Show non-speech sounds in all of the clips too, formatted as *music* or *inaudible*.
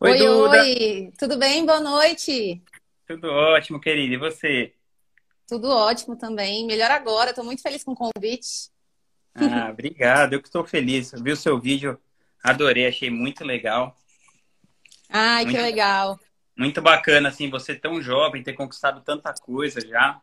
Oi, Oi, Duda. oi, tudo bem? Boa noite. Tudo ótimo, querida. E você? Tudo ótimo também. Melhor agora, estou muito feliz com o convite. Ah, *laughs* obrigado. Eu que estou feliz. Vi o seu vídeo, adorei, achei muito legal. Ai, que Muito, legal. muito bacana, assim, você tão jovem, ter conquistado tanta coisa já.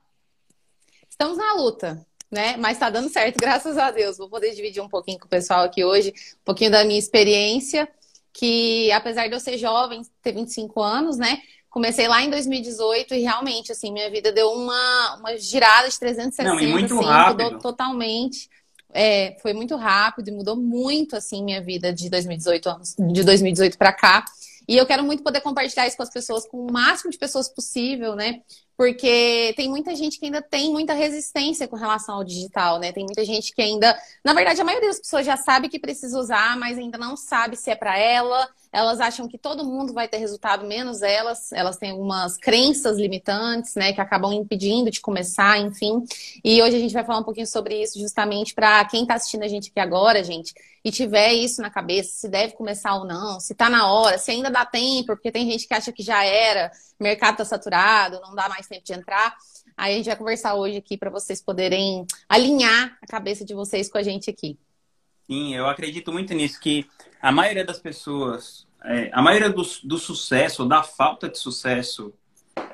Estamos na luta, né? Mas está dando certo, *laughs* graças a Deus. Vou poder dividir um pouquinho com o pessoal aqui hoje, um pouquinho da minha experiência, que apesar de eu ser jovem, ter 25 anos, né? Comecei lá em 2018 e realmente, assim, minha vida deu uma, uma girada de Não, e 360, muito assim, mudou rápido. totalmente. É, foi muito rápido e mudou muito, assim, minha vida de 2018 anos, de 2018 para cá. E eu quero muito poder compartilhar isso com as pessoas, com o máximo de pessoas possível, né? Porque tem muita gente que ainda tem muita resistência com relação ao digital, né? Tem muita gente que ainda, na verdade, a maioria das pessoas já sabe que precisa usar, mas ainda não sabe se é para ela. Elas acham que todo mundo vai ter resultado, menos elas. Elas têm algumas crenças limitantes, né, que acabam impedindo de começar, enfim. E hoje a gente vai falar um pouquinho sobre isso, justamente para quem está assistindo a gente aqui agora, gente, e tiver isso na cabeça, se deve começar ou não, se está na hora, se ainda dá tempo, porque tem gente que acha que já era, mercado está saturado, não dá mais tempo de entrar. Aí a gente vai conversar hoje aqui para vocês poderem alinhar a cabeça de vocês com a gente aqui. Sim, eu acredito muito nisso, que a maioria das pessoas, é, a maioria do, do sucesso, da falta de sucesso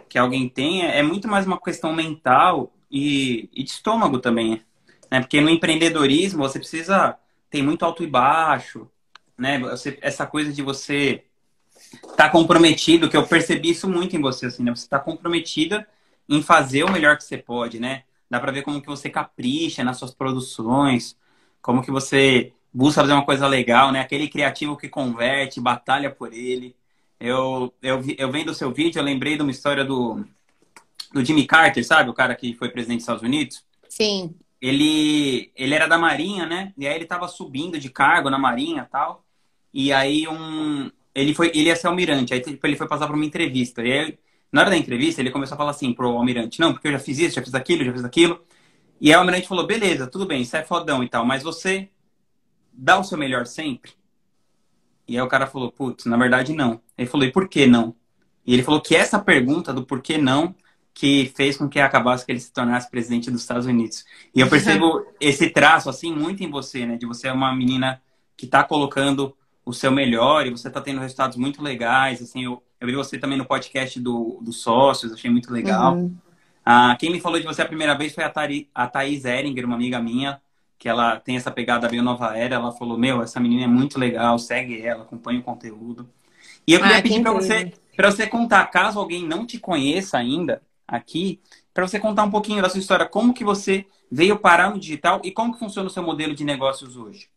que alguém tem, é, é muito mais uma questão mental e, e de estômago também, né? Porque no empreendedorismo você precisa, tem muito alto e baixo, né? Você- essa coisa de você estar comprometido, que eu percebi isso muito em você, assim, né? Você está comprometida em fazer o melhor que você pode, né? Dá pra ver como que você capricha nas suas produções, como que você busca fazer uma coisa legal, né? Aquele criativo que converte, batalha por ele. Eu, eu, eu vendo o seu vídeo, eu lembrei de uma história do, do Jimmy Carter, sabe? O cara que foi presidente dos Estados Unidos. Sim. Ele, ele era da Marinha, né? E aí ele tava subindo de cargo na Marinha e tal. E aí um, ele foi, ele ia ser almirante. Aí tipo, ele foi passar por uma entrevista. E aí, na hora da entrevista, ele começou a falar assim pro almirante: Não, porque eu já fiz isso, já fiz aquilo, já fiz aquilo. E aí o almirante falou: Beleza, tudo bem, você é fodão e tal, mas você dá o seu melhor sempre? E aí o cara falou: Putz, na verdade não. Ele falou: E por que não? E ele falou que essa pergunta do porquê não que fez com que acabasse que ele se tornasse presidente dos Estados Unidos. E eu percebo *laughs* esse traço assim muito em você, né? De você é uma menina que está colocando o seu melhor e você está tendo resultados muito legais. Assim, eu, eu vi você também no podcast do, dos sócios, achei muito legal. Uhum. Ah, quem me falou de você a primeira vez foi a, Tari, a Thaís Eringer, uma amiga minha, que ela tem essa pegada meio nova era. Ela falou: Meu, essa menina é muito legal, segue ela, acompanha o conteúdo. E eu queria Ah, pedir para você, você contar, caso alguém não te conheça ainda aqui, para você contar um pouquinho da sua história, como que você veio parar no digital e como que funciona o seu modelo de negócios hoje.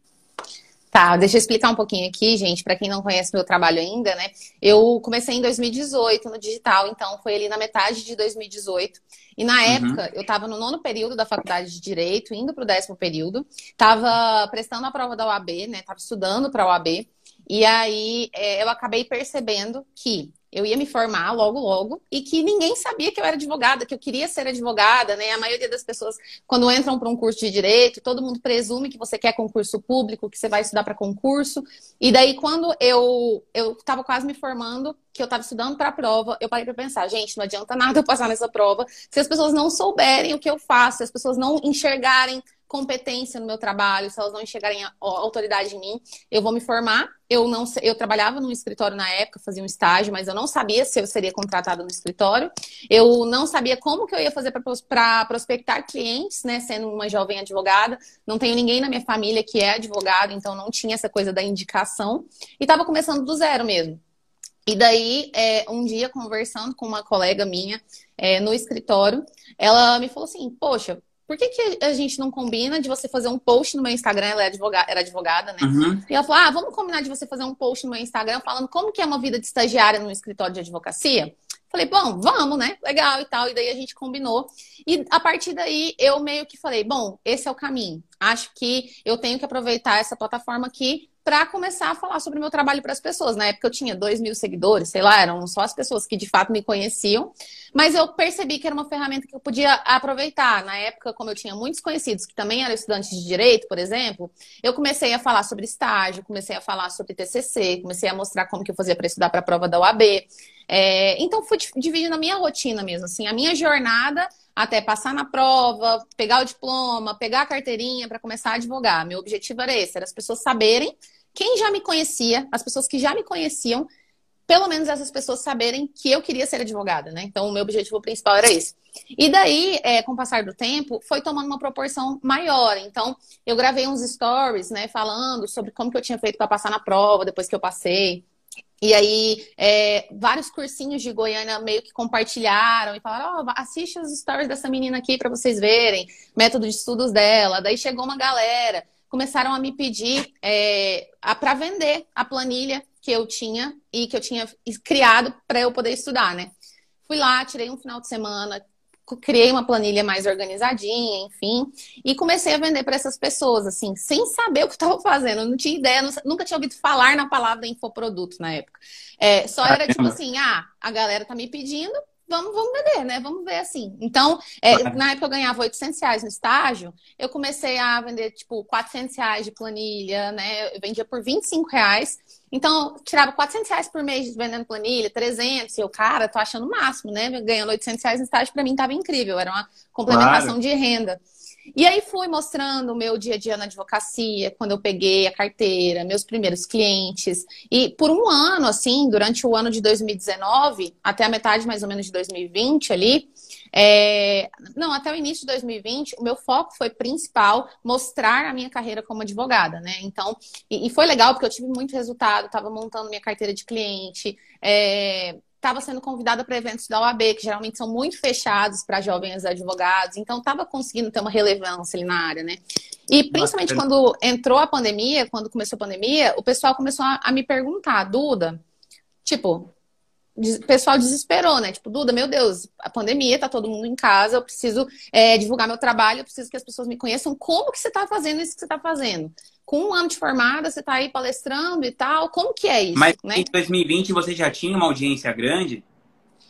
Tá, deixa eu explicar um pouquinho aqui, gente, para quem não conhece meu trabalho ainda, né? Eu comecei em 2018 no digital, então foi ali na metade de 2018. E na Uhum. época, eu estava no nono período da faculdade de Direito, indo para o décimo período, estava prestando a prova da OAB, né? Estava estudando para a OAB. E aí é, eu acabei percebendo que eu ia me formar logo, logo, e que ninguém sabia que eu era advogada, que eu queria ser advogada, né? A maioria das pessoas quando entram para um curso de direito, todo mundo presume que você quer concurso público, que você vai estudar para concurso. E daí, quando eu estava quase me formando, que eu estava estudando para a prova, eu parei para pensar, gente, não adianta nada eu passar nessa prova se as pessoas não souberem o que eu faço, se as pessoas não enxergarem competência no meu trabalho, se elas não enxergarem autoridade em mim, eu vou me formar. Eu não eu trabalhava num escritório na época, fazia um estágio, mas eu não sabia se eu seria contratada no escritório. Eu não sabia como que eu ia fazer para prospectar clientes, né, sendo uma jovem advogada. Não tenho ninguém na minha família que é advogado, então não tinha essa coisa da indicação. E estava começando do zero mesmo. E daí, é, um dia, conversando com uma colega minha é, no escritório, ela me falou assim: Poxa, por que, que a gente não combina de você fazer um post no meu Instagram? Ela é advogada, era advogada, né? Uhum. E ela falou: Ah, vamos combinar de você fazer um post no meu Instagram falando como que é uma vida de estagiária no escritório de advocacia? Falei, bom, vamos, né? Legal e tal. E daí a gente combinou. E a partir daí eu meio que falei, bom, esse é o caminho. Acho que eu tenho que aproveitar essa plataforma aqui para começar a falar sobre o meu trabalho para as pessoas. Na época eu tinha dois mil seguidores, sei lá, eram só as pessoas que de fato me conheciam, mas eu percebi que era uma ferramenta que eu podia aproveitar. Na época, como eu tinha muitos conhecidos que também eram estudantes de direito, por exemplo, eu comecei a falar sobre estágio, comecei a falar sobre TCC, comecei a mostrar como que eu fazia para estudar para a prova da UAB. É, então fui dividindo a minha rotina mesmo, assim, a minha jornada até passar na prova, pegar o diploma, pegar a carteirinha para começar a advogar. Meu objetivo era esse, era as pessoas saberem quem já me conhecia, as pessoas que já me conheciam, pelo menos essas pessoas saberem que eu queria ser advogada, né? Então, o meu objetivo principal era esse. E daí, é, com o passar do tempo, foi tomando uma proporção maior. Então, eu gravei uns stories, né, falando sobre como que eu tinha feito para passar na prova, depois que eu passei. E aí, é, vários cursinhos de Goiânia meio que compartilharam e falaram: oh, assiste os stories dessa menina aqui para vocês verem, método de estudos dela. Daí chegou uma galera, começaram a me pedir é, para vender a planilha que eu tinha e que eu tinha criado para eu poder estudar, né? Fui lá, tirei um final de semana, criei uma planilha mais organizadinha, enfim, e comecei a vender para essas pessoas, assim, sem saber o que estava fazendo, não tinha ideia, nunca tinha ouvido falar na palavra infoproduto na época. É, só era tipo assim, ah, a galera tá me pedindo, vamos, vamos vender, né? Vamos ver assim. Então, é, na época eu ganhava 800 reais no estágio, eu comecei a vender, tipo, 400 reais de planilha, né? Eu vendia por 25 reais. Então, tirava 400 reais por mês vendendo planilha, 300. E eu, cara, tô achando o máximo, né? Ganhando 800 reais no estágio, para mim tava incrível. Era uma complementação claro. de renda. E aí fui mostrando o meu dia a dia na advocacia, quando eu peguei a carteira, meus primeiros clientes. E por um ano, assim, durante o ano de 2019, até a metade mais ou menos de 2020 ali, é... não, até o início de 2020, o meu foco foi principal mostrar a minha carreira como advogada, né? Então, e, foi legal porque eu tive muito resultado, estava montando minha carteira de cliente, é estava sendo convidada para eventos da OAB, que geralmente são muito fechados para jovens advogados, então estava conseguindo ter uma relevância ali na área, né? E principalmente quando entrou a pandemia, quando começou a pandemia, o pessoal começou a, a me perguntar, Duda, tipo, o pessoal desesperou, né? Tipo, Duda, meu Deus, a pandemia, tá todo mundo em casa, eu preciso é, divulgar meu trabalho, eu preciso que as pessoas me conheçam. Como que você tá fazendo isso que você tá fazendo? Com um ano de formada, você tá aí palestrando e tal. Como que é isso? Mas né? em 2020 você já tinha uma audiência grande?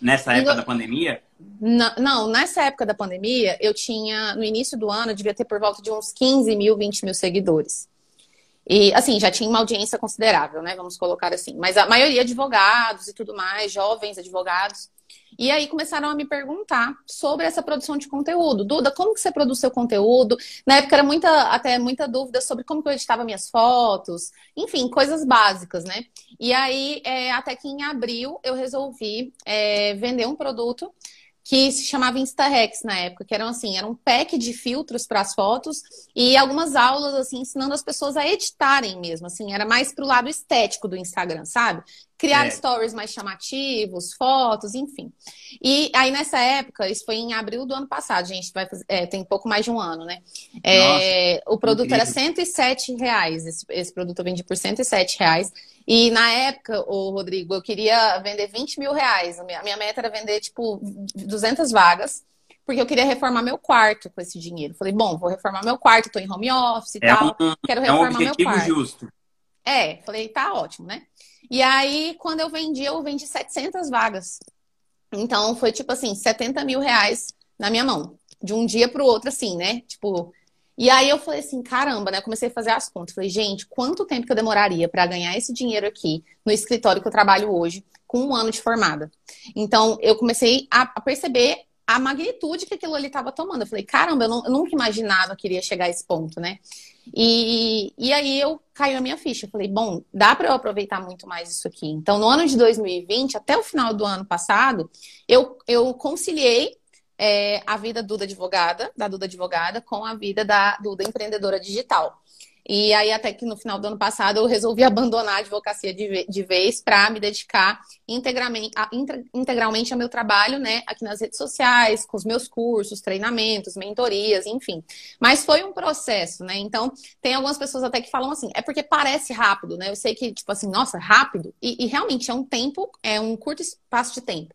Nessa época da pandemia? Não, não, nessa época da pandemia, eu tinha, no início do ano, eu devia ter por volta de uns 15 mil, 20 mil seguidores. E, assim, já tinha uma audiência considerável, né? Vamos colocar assim. Mas a maioria advogados e tudo mais, jovens advogados. E aí começaram a me perguntar sobre essa produção de conteúdo. Duda, como que você produz seu conteúdo? Na época era muita, até muita dúvida sobre como que eu editava minhas fotos. Enfim, coisas básicas, né? E aí, é, até que em abril, eu resolvi é, vender um produto que se chamava InstaRex na época, que eram assim, era um pack de filtros para as fotos e algumas aulas assim ensinando as pessoas a editarem mesmo, assim, era mais pro lado estético do Instagram, sabe? Criar é. stories mais chamativos, fotos, enfim. E aí nessa época, isso foi em abril do ano passado, gente, vai fazer, é, tem pouco mais de um ano, né? É, Nossa, o produto incrível. era 107 reais, esse, esse produto eu vendi por 107 reais. E na época, o Rodrigo, eu queria vender 20 mil reais. A minha, minha meta era vender, tipo, 200 vagas, porque eu queria reformar meu quarto com esse dinheiro. Falei, bom, vou reformar meu quarto, tô em home office e é tal. Um, quero reformar é um meu quarto. justo. É, falei, tá ótimo, né? E aí, quando eu vendi, eu vendi 700 vagas. Então, foi tipo assim, 70 mil reais na minha mão. De um dia pro outro, assim, né? Tipo, e aí eu falei assim, caramba, né? Comecei a fazer as contas. Falei, gente, quanto tempo que eu demoraria para ganhar esse dinheiro aqui no escritório que eu trabalho hoje, com um ano de formada? Então, eu comecei a perceber a magnitude que aquilo ali estava tomando. Eu falei, caramba, eu, não, eu, nunca imaginava que iria chegar a esse ponto, né? E, e aí eu caiu a minha ficha. Eu falei, bom, dá para eu aproveitar muito mais isso aqui. Então, no ano de 2020, até o final do ano passado, eu, eu conciliei é, a vida Duda advogada, da Duda advogada, com a vida da Duda empreendedora digital. E aí, até que no final do ano passado, eu resolvi *laughs* abandonar a advocacia de, vez para me dedicar integralmente, a, integralmente ao meu trabalho, né, aqui nas redes sociais, com os meus cursos, treinamentos, mentorias, enfim. Mas foi um processo, né? Então, tem algumas pessoas até que falam assim, é porque parece rápido, né? Eu sei que, tipo assim, nossa, rápido, e, e realmente é um tempo, é um curto espaço de tempo.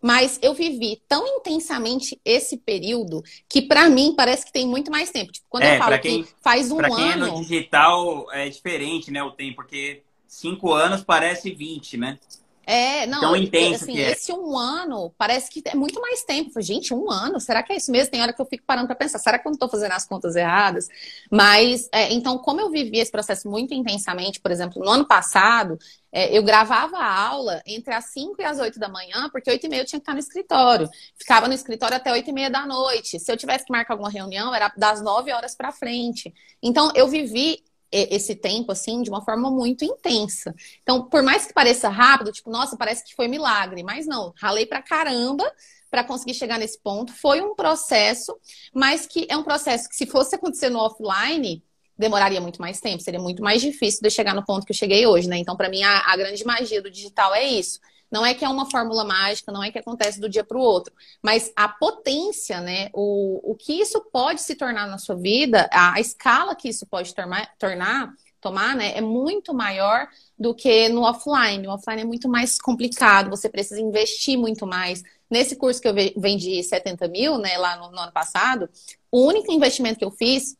Mas eu vivi tão intensamente esse período que para mim parece que tem muito mais tempo. Tipo, quando é, eu falo quem, que faz um pra ano. Quem é no digital é diferente, né? O tempo, porque cinco anos parece 20, né? É, não, Tão intenso assim, que é. esse um ano parece que é muito mais tempo. Falei, Gente, um ano? Será que é isso mesmo? Tem hora que eu fico parando para pensar, será que eu não estou fazendo as contas erradas? Mas, é, então, como eu vivi esse processo muito intensamente, por exemplo, no ano passado, é, eu gravava a aula entre as 5 e as 8 da manhã, porque 8 e meia eu tinha que estar no escritório. Ficava no escritório até 8 e meia da noite. Se eu tivesse que marcar alguma reunião, era das 9 horas para frente. Então, eu vivi esse tempo, assim, de uma forma muito intensa. Então, por mais que pareça rápido, tipo, nossa, parece que foi milagre, mas não, ralei pra caramba para conseguir chegar nesse ponto. Foi um processo, mas que é um processo que, se fosse acontecer no offline, demoraria muito mais tempo, seria muito mais difícil de chegar no ponto que eu cheguei hoje, né? Então, para mim, a, a grande magia do digital é isso não é que é uma fórmula mágica, não é que acontece do dia para o outro, mas a potência, né? O, o que isso pode se tornar na sua vida, a, a escala que isso pode tornar, tornar tomar, né, é muito maior do que no offline. O offline é muito mais complicado, você precisa investir muito mais. Nesse curso que eu vendi 70 mil, né, lá no, no ano passado, o único investimento que eu fiz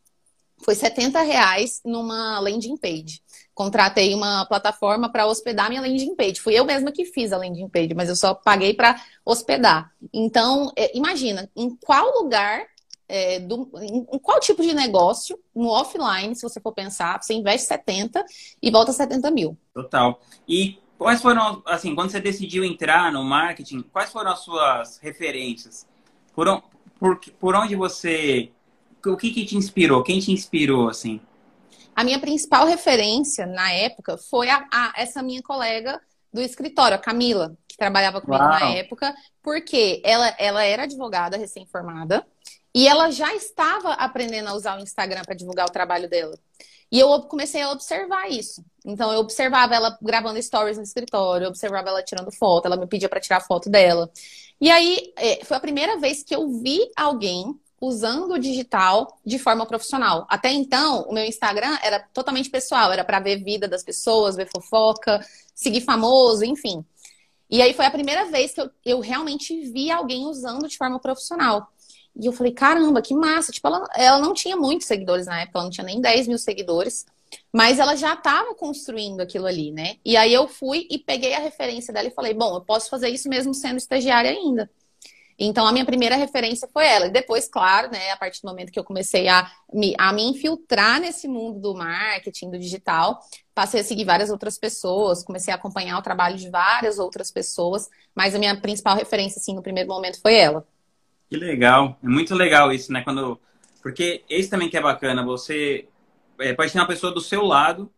foi 70 reais numa landing page. Contratei uma plataforma para hospedar minha landing page. Fui eu mesma que fiz a landing page, mas eu só paguei para hospedar. Então, é, imagina, em qual lugar, é, do, em, qual tipo de negócio, no offline, se você for pensar, você investe 70 e volta 70 mil. Total. E quais foram, assim, quando você decidiu entrar no marketing, quais foram as suas referências? Por, por, por onde você o que, que te inspirou? Quem te inspirou, assim? A minha principal referência na época foi a, a essa minha colega do escritório, a Camila, que trabalhava comigo Uau. na época, porque ela, ela era advogada recém-formada e ela já estava aprendendo a usar o Instagram para divulgar o trabalho dela. E eu comecei a observar isso. Então, eu observava ela gravando stories no escritório, eu observava ela tirando foto, ela me pedia para tirar foto dela. E aí, é, foi a primeira vez que eu vi alguém usando o digital de forma profissional. Até então, o meu Instagram era totalmente pessoal, era para ver vida das pessoas, ver fofoca, seguir famoso, enfim. E aí foi a primeira vez que eu, eu realmente vi alguém usando de forma profissional. E eu falei, caramba, que massa. Tipo, ela, ela não tinha muitos seguidores na época, ela não tinha nem 10 mil seguidores. Mas ela já estava construindo aquilo ali, né? E aí eu fui e peguei a referência dela e falei, bom, eu posso fazer isso mesmo sendo estagiária ainda. Então, a minha primeira referência foi ela. E depois, claro, né, a partir do momento que eu comecei a me, a me infiltrar nesse mundo do marketing, do digital, passei a seguir várias outras pessoas, comecei a acompanhar o trabalho de várias outras pessoas, mas a minha principal referência, assim, no primeiro momento foi ela. Que legal. É muito legal isso, né? Quando... Porque esse também que é bacana, você é, pode ter uma pessoa do seu lado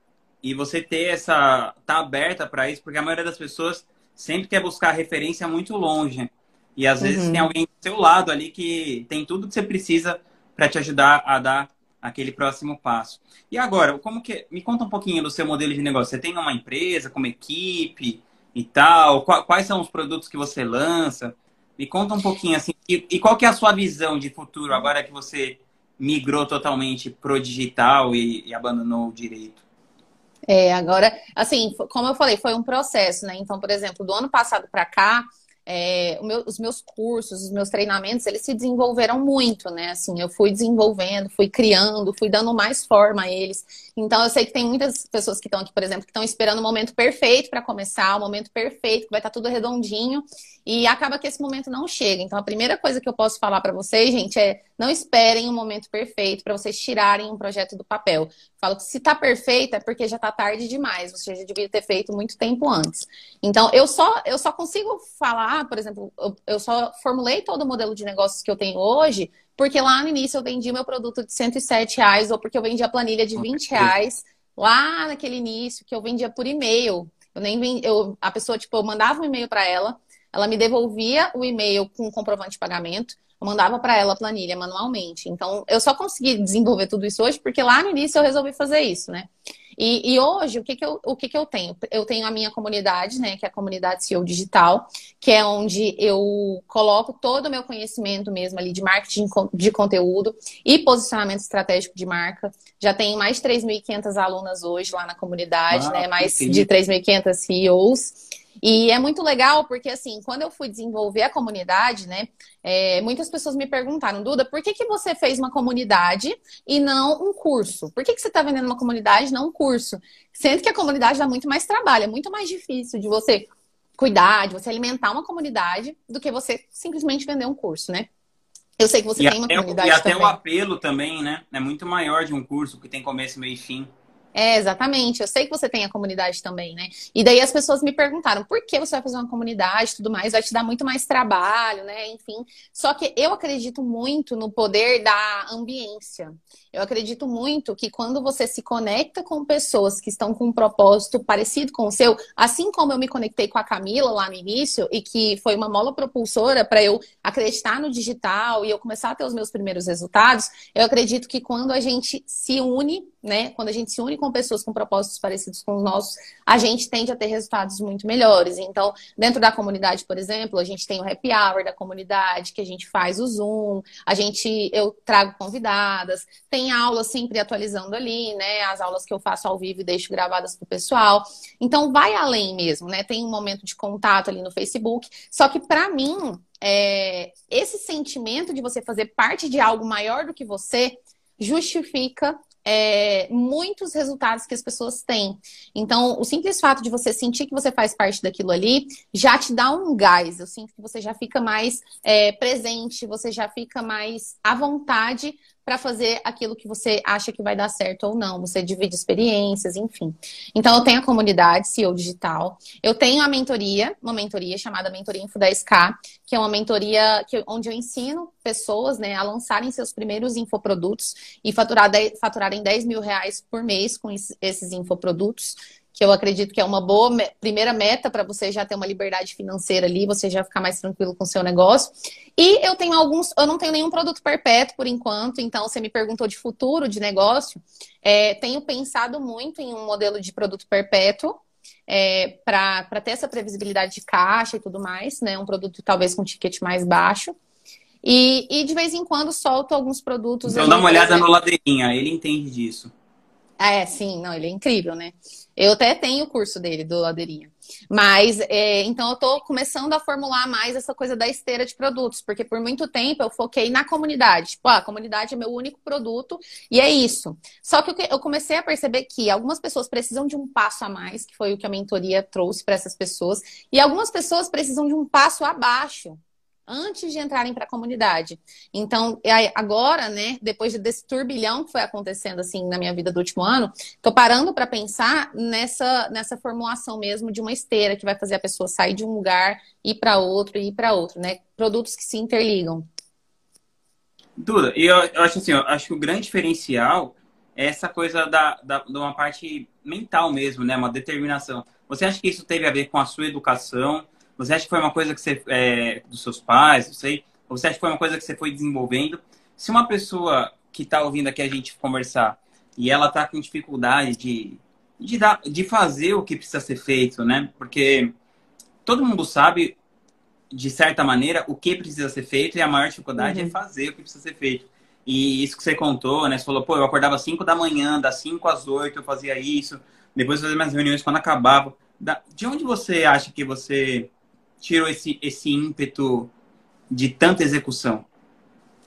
e você ter essa... tá aberta para isso, porque a maioria das pessoas sempre quer buscar referência muito longe. E às vezes uhum. tem alguém do seu lado ali que tem tudo que você precisa para te ajudar a dar aquele próximo passo. E agora, como que me conta um pouquinho do seu modelo de negócio? Você tem uma empresa como equipe e tal? Quais são os produtos que você lança? Me conta um pouquinho assim. E, qual que é a sua visão de futuro agora que você migrou totalmente pro digital e, e abandonou o direito? É, agora, assim, como eu falei, foi um processo, né? Então, por exemplo, do ano passado para cá, é, meu, os meus cursos, os meus treinamentos, eles se desenvolveram muito, né? Assim, eu fui desenvolvendo, fui criando, fui dando mais forma a eles. Então, eu sei que tem muitas pessoas que estão aqui, por exemplo, que estão esperando o momento perfeito para começar, o momento perfeito, que vai estar tá tudo redondinho, e acaba que esse momento não chega. Então, a primeira coisa que eu posso falar para vocês, gente, é não esperem o um momento perfeito para vocês tirarem um projeto do papel. Falo que se está perfeito é porque já está tarde demais, você já devia ter feito muito tempo antes. Então, eu só, eu só consigo falar, por exemplo, eu, eu só formulei todo o modelo de negócios que eu tenho hoje porque lá no início eu vendi meu produto de 107 reais, ou porque eu vendi a planilha de 20 reais, lá naquele início, que eu vendia por e-mail. Eu nem vendi, eu, a pessoa, tipo, eu mandava um e-mail para ela, ela me devolvia o e-mail com o comprovante de pagamento, eu mandava para ela a planilha manualmente. Então, eu só consegui desenvolver tudo isso hoje porque lá no início eu resolvi fazer isso, né? E, e hoje, o, que, que, eu, o que, que eu tenho? Eu tenho a minha comunidade, né, que é a comunidade CEO Digital, que é onde eu coloco todo o meu conhecimento mesmo ali de marketing de conteúdo e posicionamento estratégico de marca. Já tem mais de 3.500 alunas hoje lá na comunidade, ah, né, mais de 3.500 CEOs. E é muito legal porque, assim, quando eu fui desenvolver a comunidade, né, é, muitas pessoas me perguntaram, Duda, por que, que você fez uma comunidade e não um curso? Por que, que você está vendendo uma comunidade e não um curso? Sendo que a comunidade dá muito mais trabalho, é muito mais difícil de você cuidar, de você alimentar uma comunidade do que você simplesmente vender um curso, né? Eu sei que você e tem uma comunidade. E até também. o apelo também, né? É muito maior de um curso que tem começo, meio e fim. É, exatamente. Eu sei que você tem a comunidade também, né? E daí as pessoas me perguntaram por que você vai fazer uma comunidade e tudo mais, vai te dar muito mais trabalho, né? Enfim. Só que eu acredito muito no poder da ambiência. Eu acredito muito que quando você se conecta com pessoas que estão com um propósito parecido com o seu, assim como eu me conectei com a Camila lá no início, e que foi uma mola propulsora para eu acreditar no digital e eu começar a ter os meus primeiros resultados, eu acredito que quando a gente se une, né? Quando a gente se une com pessoas com propósitos parecidos com os nossos, a gente tende a ter resultados muito melhores. Então, dentro da comunidade, por exemplo, a gente tem o happy hour da comunidade, que a gente faz o Zoom, a gente, eu trago convidadas, tem aulas sempre atualizando ali, né? As aulas que eu faço ao vivo e deixo gravadas pro pessoal. Então, vai além mesmo, né? Tem um momento de contato ali no Facebook. Só que, para mim, é, esse sentimento de você fazer parte de algo maior do que você justifica é, muitos resultados que as pessoas têm. Então, o simples fato de você sentir que você faz parte daquilo ali já te dá um gás. Eu sinto que você já fica mais é, presente, você já fica mais à vontade para fazer aquilo que você acha que vai dar certo ou não. Você divide experiências, enfim. Então, eu tenho a comunidade CEO Digital. Eu tenho a mentoria, uma mentoria chamada Mentoria Info 10K, que é uma mentoria que, onde eu ensino pessoas né, a lançarem seus primeiros infoprodutos e faturar, faturarem 10 mil reais por mês com esses infoprodutos que eu acredito que é uma boa me primeira meta para você já ter uma liberdade financeira ali, você já ficar mais tranquilo com o seu negócio. E eu tenho alguns, eu não tenho nenhum produto perpétuo por enquanto, então você me perguntou de futuro, de negócio. É, tenho pensado muito em um modelo de produto perpétuo. É, para ter essa previsibilidade de caixa e tudo mais, né? Um produto talvez com ticket mais baixo. E, e de vez em quando solto alguns produtos. Então dá uma olhada no Ladeirinha, ele entende disso. É, sim, não, ele é incrível, né? Eu até tenho o curso dele, do Ladeirinha. Mas, é, então eu tô começando a formular mais essa coisa da esteira de produtos, porque por muito tempo eu foquei na comunidade. Tipo, ah, a comunidade é meu único produto e é isso. Só que eu comecei a perceber que algumas pessoas precisam de um passo a mais, que foi o que a mentoria trouxe para essas pessoas, e algumas pessoas precisam de um passo abaixo, antes de entrarem para a comunidade. Então, agora, né, depois desse turbilhão que foi acontecendo assim na minha vida do último ano, tô parando para pensar nessa nessa formulação mesmo de uma esteira que vai fazer a pessoa sair de um lugar ir para outro e ir para outro, né? Produtos que se interligam. Duda, e eu, eu, acho assim, eu acho que o grande diferencial é essa coisa da, da, de uma parte mental mesmo, né? Uma determinação. Você acha que isso teve a ver com a sua educação? Você acha que foi uma coisa que você, é, dos seus pais, não sei, ou você acha que foi uma coisa que você foi desenvolvendo? Se uma pessoa que está ouvindo aqui a gente conversar e ela está com dificuldade de, de, dar, de fazer o que precisa ser feito, né? Porque todo mundo sabe, de certa maneira, o que precisa ser feito e a maior dificuldade é uhum. é fazer o que precisa ser feito. E isso que você contou, né? Você falou, pô, eu acordava às 5 da manhã, das 5 às 8 eu fazia isso, depois eu fazia minhas reuniões quando acabava. De onde você acha que você tirou esse, esse ímpeto de tanta execução?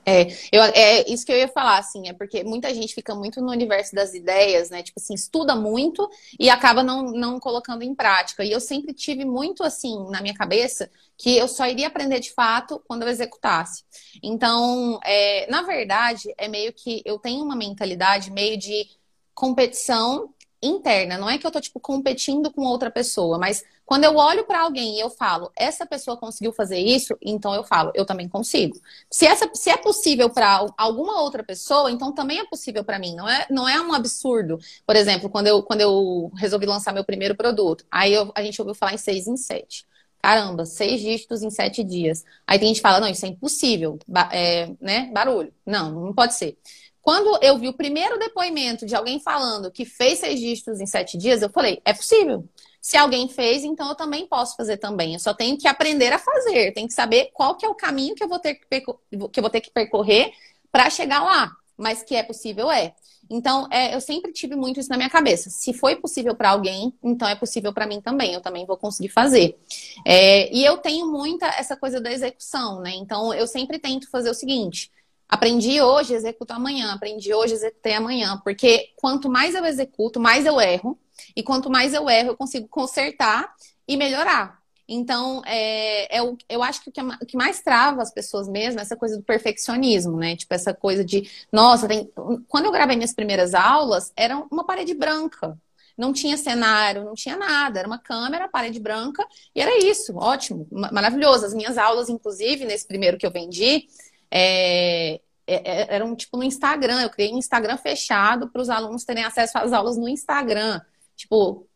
É, eu, é isso que eu ia falar, assim, é porque muita gente fica muito no universo das ideias, né? Tipo assim, estuda muito e acaba não, não colocando em prática. E eu sempre tive muito assim na minha cabeça que eu só iria aprender de fato quando eu executasse. Então, é, na verdade, é meio que eu tenho uma mentalidade meio de competição interna. Não é que eu tô, tipo, competindo com outra pessoa, mas quando eu olho para alguém e eu falo, essa pessoa conseguiu fazer isso, então eu falo, eu também consigo. Se, essa, se é possível para alguma outra pessoa, então também é possível para mim. Não é, não é um absurdo. Por exemplo, quando eu, quando eu resolvi lançar meu primeiro produto, aí eu, a gente ouviu falar em seis em sete. Caramba, seis dígitos em sete dias. Aí tem gente que fala, não, isso é impossível. É, né? Barulho. Não, não pode ser. Quando eu vi o primeiro depoimento de alguém falando que fez dígitos em sete dias, eu falei, é possível. Se alguém fez, então eu também posso fazer também. Eu só tenho que aprender a fazer, tenho que saber qual que é o caminho que eu vou ter que, que, eu vou ter que percorrer para chegar lá. Mas que é possível, é. Então, é, eu sempre tive muito isso na minha cabeça. Se foi possível para alguém, então é possível para mim também. Eu também vou conseguir fazer. É, e eu tenho muita essa coisa da execução, né? Então, eu sempre tento fazer o seguinte: aprendi hoje, executo amanhã. Aprendi hoje, executei amanhã. Porque quanto mais eu executo, mais eu erro. E quanto mais eu erro, eu consigo consertar e melhorar. Então, é, é o, eu acho que o, que o que mais trava as pessoas mesmo é essa coisa do perfeccionismo, né? Tipo, essa coisa de, nossa, tem... quando eu gravei minhas primeiras aulas, era uma parede branca. Não tinha cenário, não tinha nada. Era uma câmera, parede branca, e era isso. Ótimo, maravilhoso. As minhas aulas, inclusive, nesse primeiro que eu vendi, é, é, é eram tipo no Instagram. Eu criei um Instagram fechado para os alunos terem acesso às aulas no Instagram. Tipo,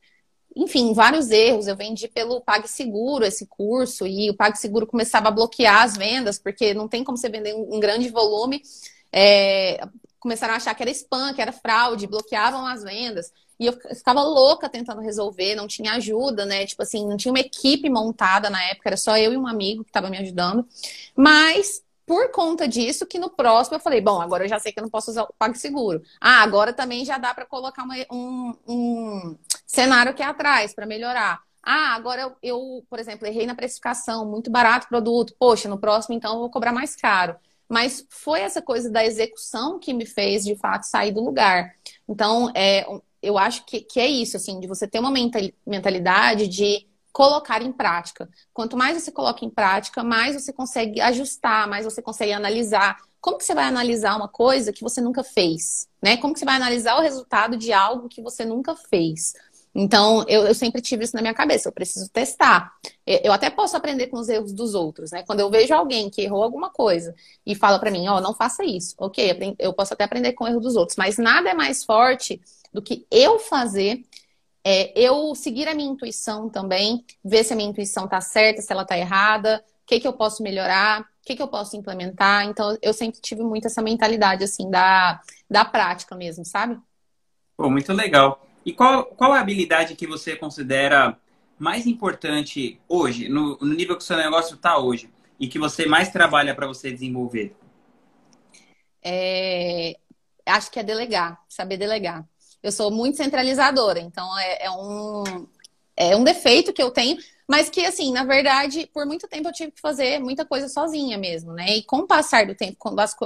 enfim, vários erros. Eu vendi pelo PagSeguro esse curso e o PagSeguro começava a bloquear as vendas, porque não tem como você vender um grande volume. É, começaram a achar que era spam, que era fraude, bloqueavam as vendas. E eu ficava louca tentando resolver, não tinha ajuda, né? Tipo assim, não tinha uma equipe montada na época, era só eu e um amigo que estava me ajudando. Mas por conta disso que no próximo eu falei, bom, agora eu já sei que eu não posso usar o PagSeguro. Ah, agora também já dá para colocar uma, um, um, cenário é atrás para melhorar. Ah, agora eu, eu, por exemplo, errei na precificação, muito barato o produto. Poxa, no próximo então eu vou cobrar mais caro. Mas foi essa coisa da execução que me fez, de fato, sair do lugar. Então, é, eu acho que, que é isso, assim, de você ter uma mentalidade de colocar em prática. Quanto mais você coloca em prática, mais você consegue ajustar, mais você consegue analisar. Como que você vai analisar uma coisa que você nunca fez? Né? Como que você vai analisar o resultado de algo que você nunca fez? Então, eu, eu, sempre tive isso na minha cabeça, eu preciso testar. Eu até posso aprender com os erros dos outros, né? Quando eu vejo alguém que errou alguma coisa e fala para mim, ó, oh, não faça isso. Ok, eu posso até aprender com o erro dos outros, mas nada é mais forte do que eu fazer, é, eu seguir a minha intuição também, ver se a minha intuição tá certa, se ela tá errada, o que, que eu posso melhorar, o que, que eu posso implementar. Então, eu sempre tive muito essa mentalidade, assim, da, da prática mesmo, sabe? Pô, muito legal. E qual, qual a habilidade que você considera mais importante hoje, no, no nível que o seu negócio está hoje, e que você mais trabalha para você desenvolver? É, acho que é delegar, saber delegar. Eu sou muito centralizadora, então é, é um, é um defeito que eu tenho, mas que, assim, na verdade, por muito tempo eu tive que fazer muita coisa sozinha mesmo, né? E com o passar do tempo, quando as,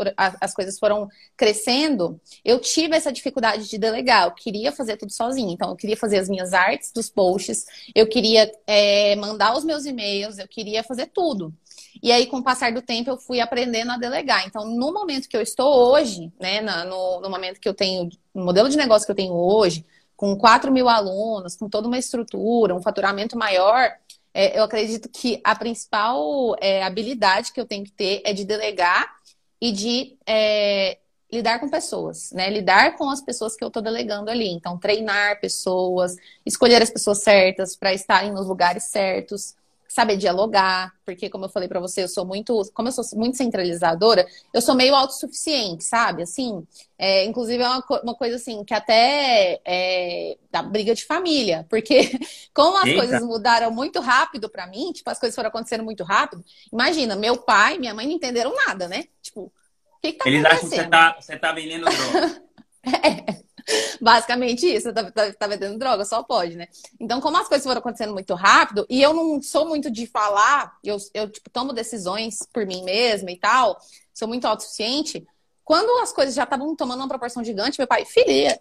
as coisas foram crescendo, eu tive essa dificuldade de delegar. Eu queria fazer tudo sozinha. Então, eu queria fazer as minhas artes dos posts, eu queria é, mandar os meus e-mails, eu queria fazer tudo. E aí, com o passar do tempo, eu fui aprendendo a delegar. Então, no momento que eu estou hoje, né, no, no momento que eu tenho, no modelo de negócio que eu tenho hoje, com 4 mil alunos, com toda uma estrutura, um faturamento maior, é, eu acredito que a principal é, habilidade que eu tenho que ter é de delegar e de é, lidar com pessoas, né? Lidar com as pessoas que eu estou delegando ali. Então, treinar pessoas, escolher as pessoas certas para estarem nos lugares certos, saber dialogar, porque como eu falei para você, eu sou muito, como eu sou muito centralizadora, eu sou meio autossuficiente, sabe? Assim, é, inclusive é uma, uma, coisa assim que até é, dá briga de família, porque *laughs* como as Eita. coisas mudaram muito rápido para mim, tipo as coisas foram acontecendo muito rápido. Imagina, meu pai, minha mãe não entenderam nada, né? Tipo, o que, que tá Eles acham que você tá, você tá vendendo droga. *laughs* *laughs* é. *laughs* Basicamente isso, tá, tá, tá, vendendo droga, só pode, né? Então, como as coisas foram acontecendo muito rápido, e eu não sou muito de falar, eu, eu tipo, tomo decisões por mim mesma e tal, sou muito autossuficiente. Quando as coisas já estavam tomando uma proporção gigante, meu pai, filha,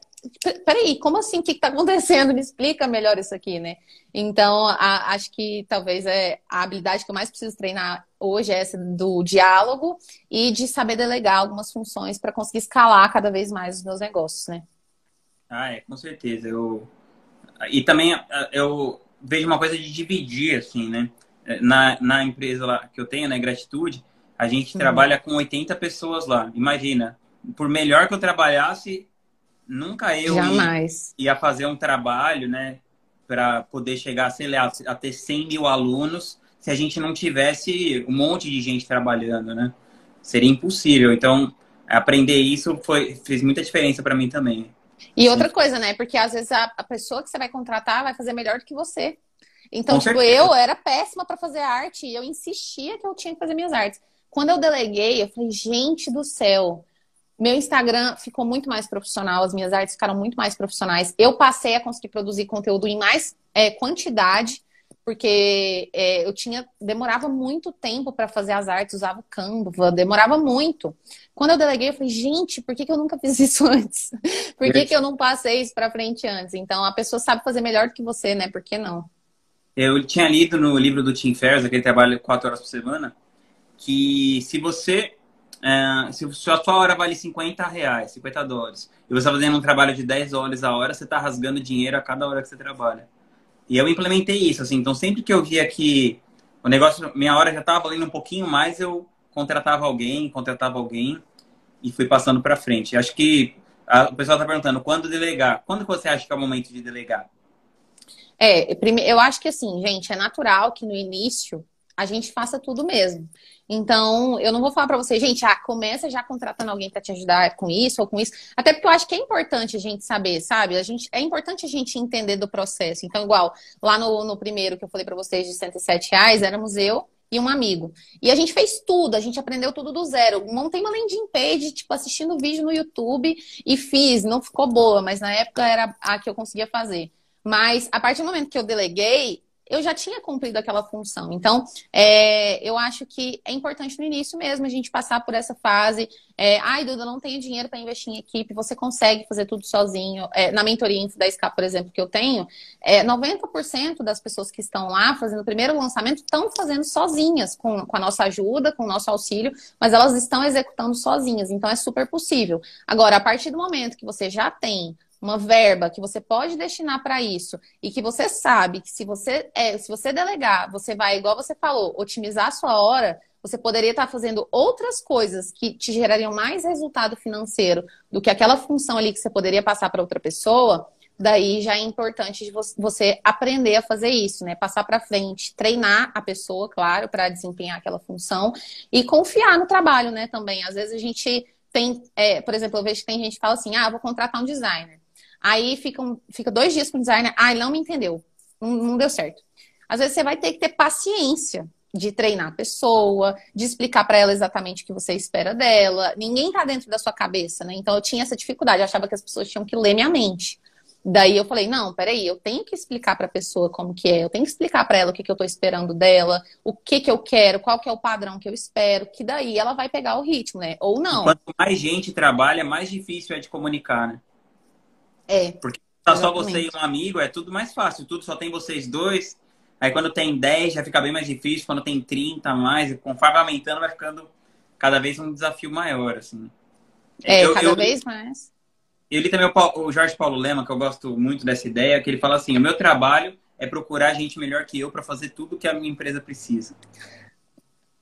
peraí, como assim? O que está acontecendo? Me explica melhor isso aqui, né? Então, a, acho que talvez é a habilidade que eu mais preciso treinar hoje é essa do diálogo e de saber delegar algumas funções para conseguir escalar cada vez mais os meus negócios, né? Ah, é, com certeza. Eu... E também eu vejo uma coisa de dividir, assim, né? Na, na empresa lá que eu tenho, na né, Gratitude, a gente uhum. trabalha com 80 pessoas lá. Imagina, por melhor que eu trabalhasse, nunca eu ia, ia, fazer um trabalho, né? Para poder chegar, sei lá, a ter 100 mil alunos se a gente não tivesse um monte de gente trabalhando, né? Seria impossível. Então, aprender isso foi, fez muita diferença para mim também. E outra coisa, né? Porque às vezes a, a, pessoa que você vai contratar vai fazer melhor do que você. Então, Com tipo, certeza. eu era péssima para fazer arte e eu insistia que eu tinha que fazer minhas artes. Quando eu deleguei, eu falei, gente do céu, meu Instagram ficou muito mais profissional, as minhas artes ficaram muito mais profissionais. Eu passei a conseguir produzir conteúdo em mais é, quantidade, porque é, eu tinha demorava muito tempo para fazer as artes, usava o Canva, demorava muito. Quando eu deleguei, eu falei, gente, por que, que eu nunca fiz *laughs* isso antes? Por que, que eu não passei isso para frente antes? Então, a pessoa sabe fazer melhor do que você, né? Por que não? Eu tinha lido no livro do Tim Ferriss, aquele trabalho quatro horas por semana, que se você é, se a sua hora vale 50 reais, 50 dólares, e você está fazendo um trabalho de 10 horas a hora, você está rasgando dinheiro a cada hora que você trabalha. E eu implementei isso, assim, então sempre que eu via que o negócio, minha hora já estava valendo um pouquinho mais, eu contratava alguém, contratava alguém e fui passando para frente. Acho que a, o pessoal está perguntando, quando delegar? Quando você acha que é o momento de delegar? É, eu acho que assim, gente, é natural que no início a gente faça tudo mesmo. Então, eu não vou falar para você, gente, ah, começa já contratando alguém para te ajudar com isso ou com isso. Até porque eu acho que é importante a gente saber, sabe? A gente, é importante a gente entender do processo. Então, igual, lá no, no primeiro que eu falei para vocês de 107 reais, éramos eu e um amigo. E a gente fez tudo, a gente aprendeu tudo do zero. Montei uma landing page, tipo, assistindo vídeo no YouTube e fiz. Não ficou boa, mas na época era a que eu conseguia fazer. Mas a partir do momento que eu deleguei, eu já tinha cumprido aquela função. Então, é, eu acho que é importante no início mesmo a gente passar por essa fase. É, Ai, Duda, não tenho dinheiro para investir em equipe, você consegue fazer tudo sozinho. É, na mentoria da SK, por exemplo, que eu tenho, é, 90% das pessoas que estão lá fazendo o primeiro lançamento estão fazendo sozinhas, com, com a nossa ajuda, com o nosso auxílio, mas elas estão executando sozinhas. Então, é super possível. Agora, a partir do momento que você já tem uma verba que você pode destinar para isso e que você sabe que se você é, se você delegar, você vai, igual você falou, otimizar a sua hora, você poderia estar fazendo outras coisas que te gerariam mais resultado financeiro do que aquela função ali que você poderia passar para outra pessoa. Daí já é importante você aprender a fazer isso, né? Passar para frente, treinar a pessoa, claro, para desempenhar aquela função e confiar no trabalho, né? Também. Às vezes a gente tem, é, por exemplo, eu vejo que tem gente que fala assim: ah, vou contratar um designer. Aí fica, um, fica dois dias com o designer, ai, não me entendeu, não, não deu certo. Às vezes você vai ter que ter paciência de treinar a pessoa, de explicar para ela exatamente o que você espera dela. Ninguém tá dentro da sua cabeça, né? Então eu tinha essa dificuldade, eu achava que as pessoas tinham que ler minha mente. Daí eu falei, não, peraí, eu tenho que explicar para a pessoa como que é, eu tenho que explicar para ela o que, que eu estou esperando dela, o que que eu quero, qual que é o padrão que eu espero, que daí ela vai pegar o ritmo, né? Ou não. Quanto mais gente trabalha, mais difícil é de comunicar, né? É. Porque tá só você e um amigo, é tudo mais fácil. Tudo só tem vocês dois. Aí quando tem 10 já fica bem mais difícil. Quando tem 30 mais, conforme aumentando, vai ficando cada vez um desafio maior, assim. É, eu, cada eu, vez mais. Eu li também o, o Jorge Paulo Lema, que eu gosto muito dessa ideia, que ele fala assim: o meu trabalho é procurar gente melhor que eu para fazer tudo que a minha empresa precisa.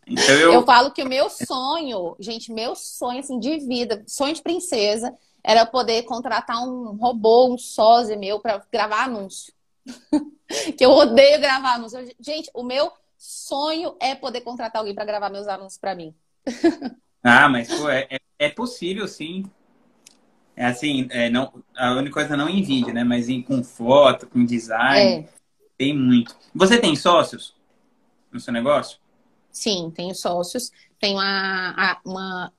Então eu... eu falo que o meu sonho, gente, meu sonho assim, de vida, sonho de princesa, era poder contratar um robô, um sósia meu para gravar anúncio. *laughs* que eu odeio gravar anúncio. Gente, o meu sonho é poder contratar alguém para gravar meus anúncios para mim. *laughs* ah, mas pô, é, é, é possível sim. É assim, é, não, a única coisa não em vídeo, né? Mas em, com foto, com design, é. tem muito. Você tem sócios no seu negócio? Sim, tenho sócios. Tenho a, uma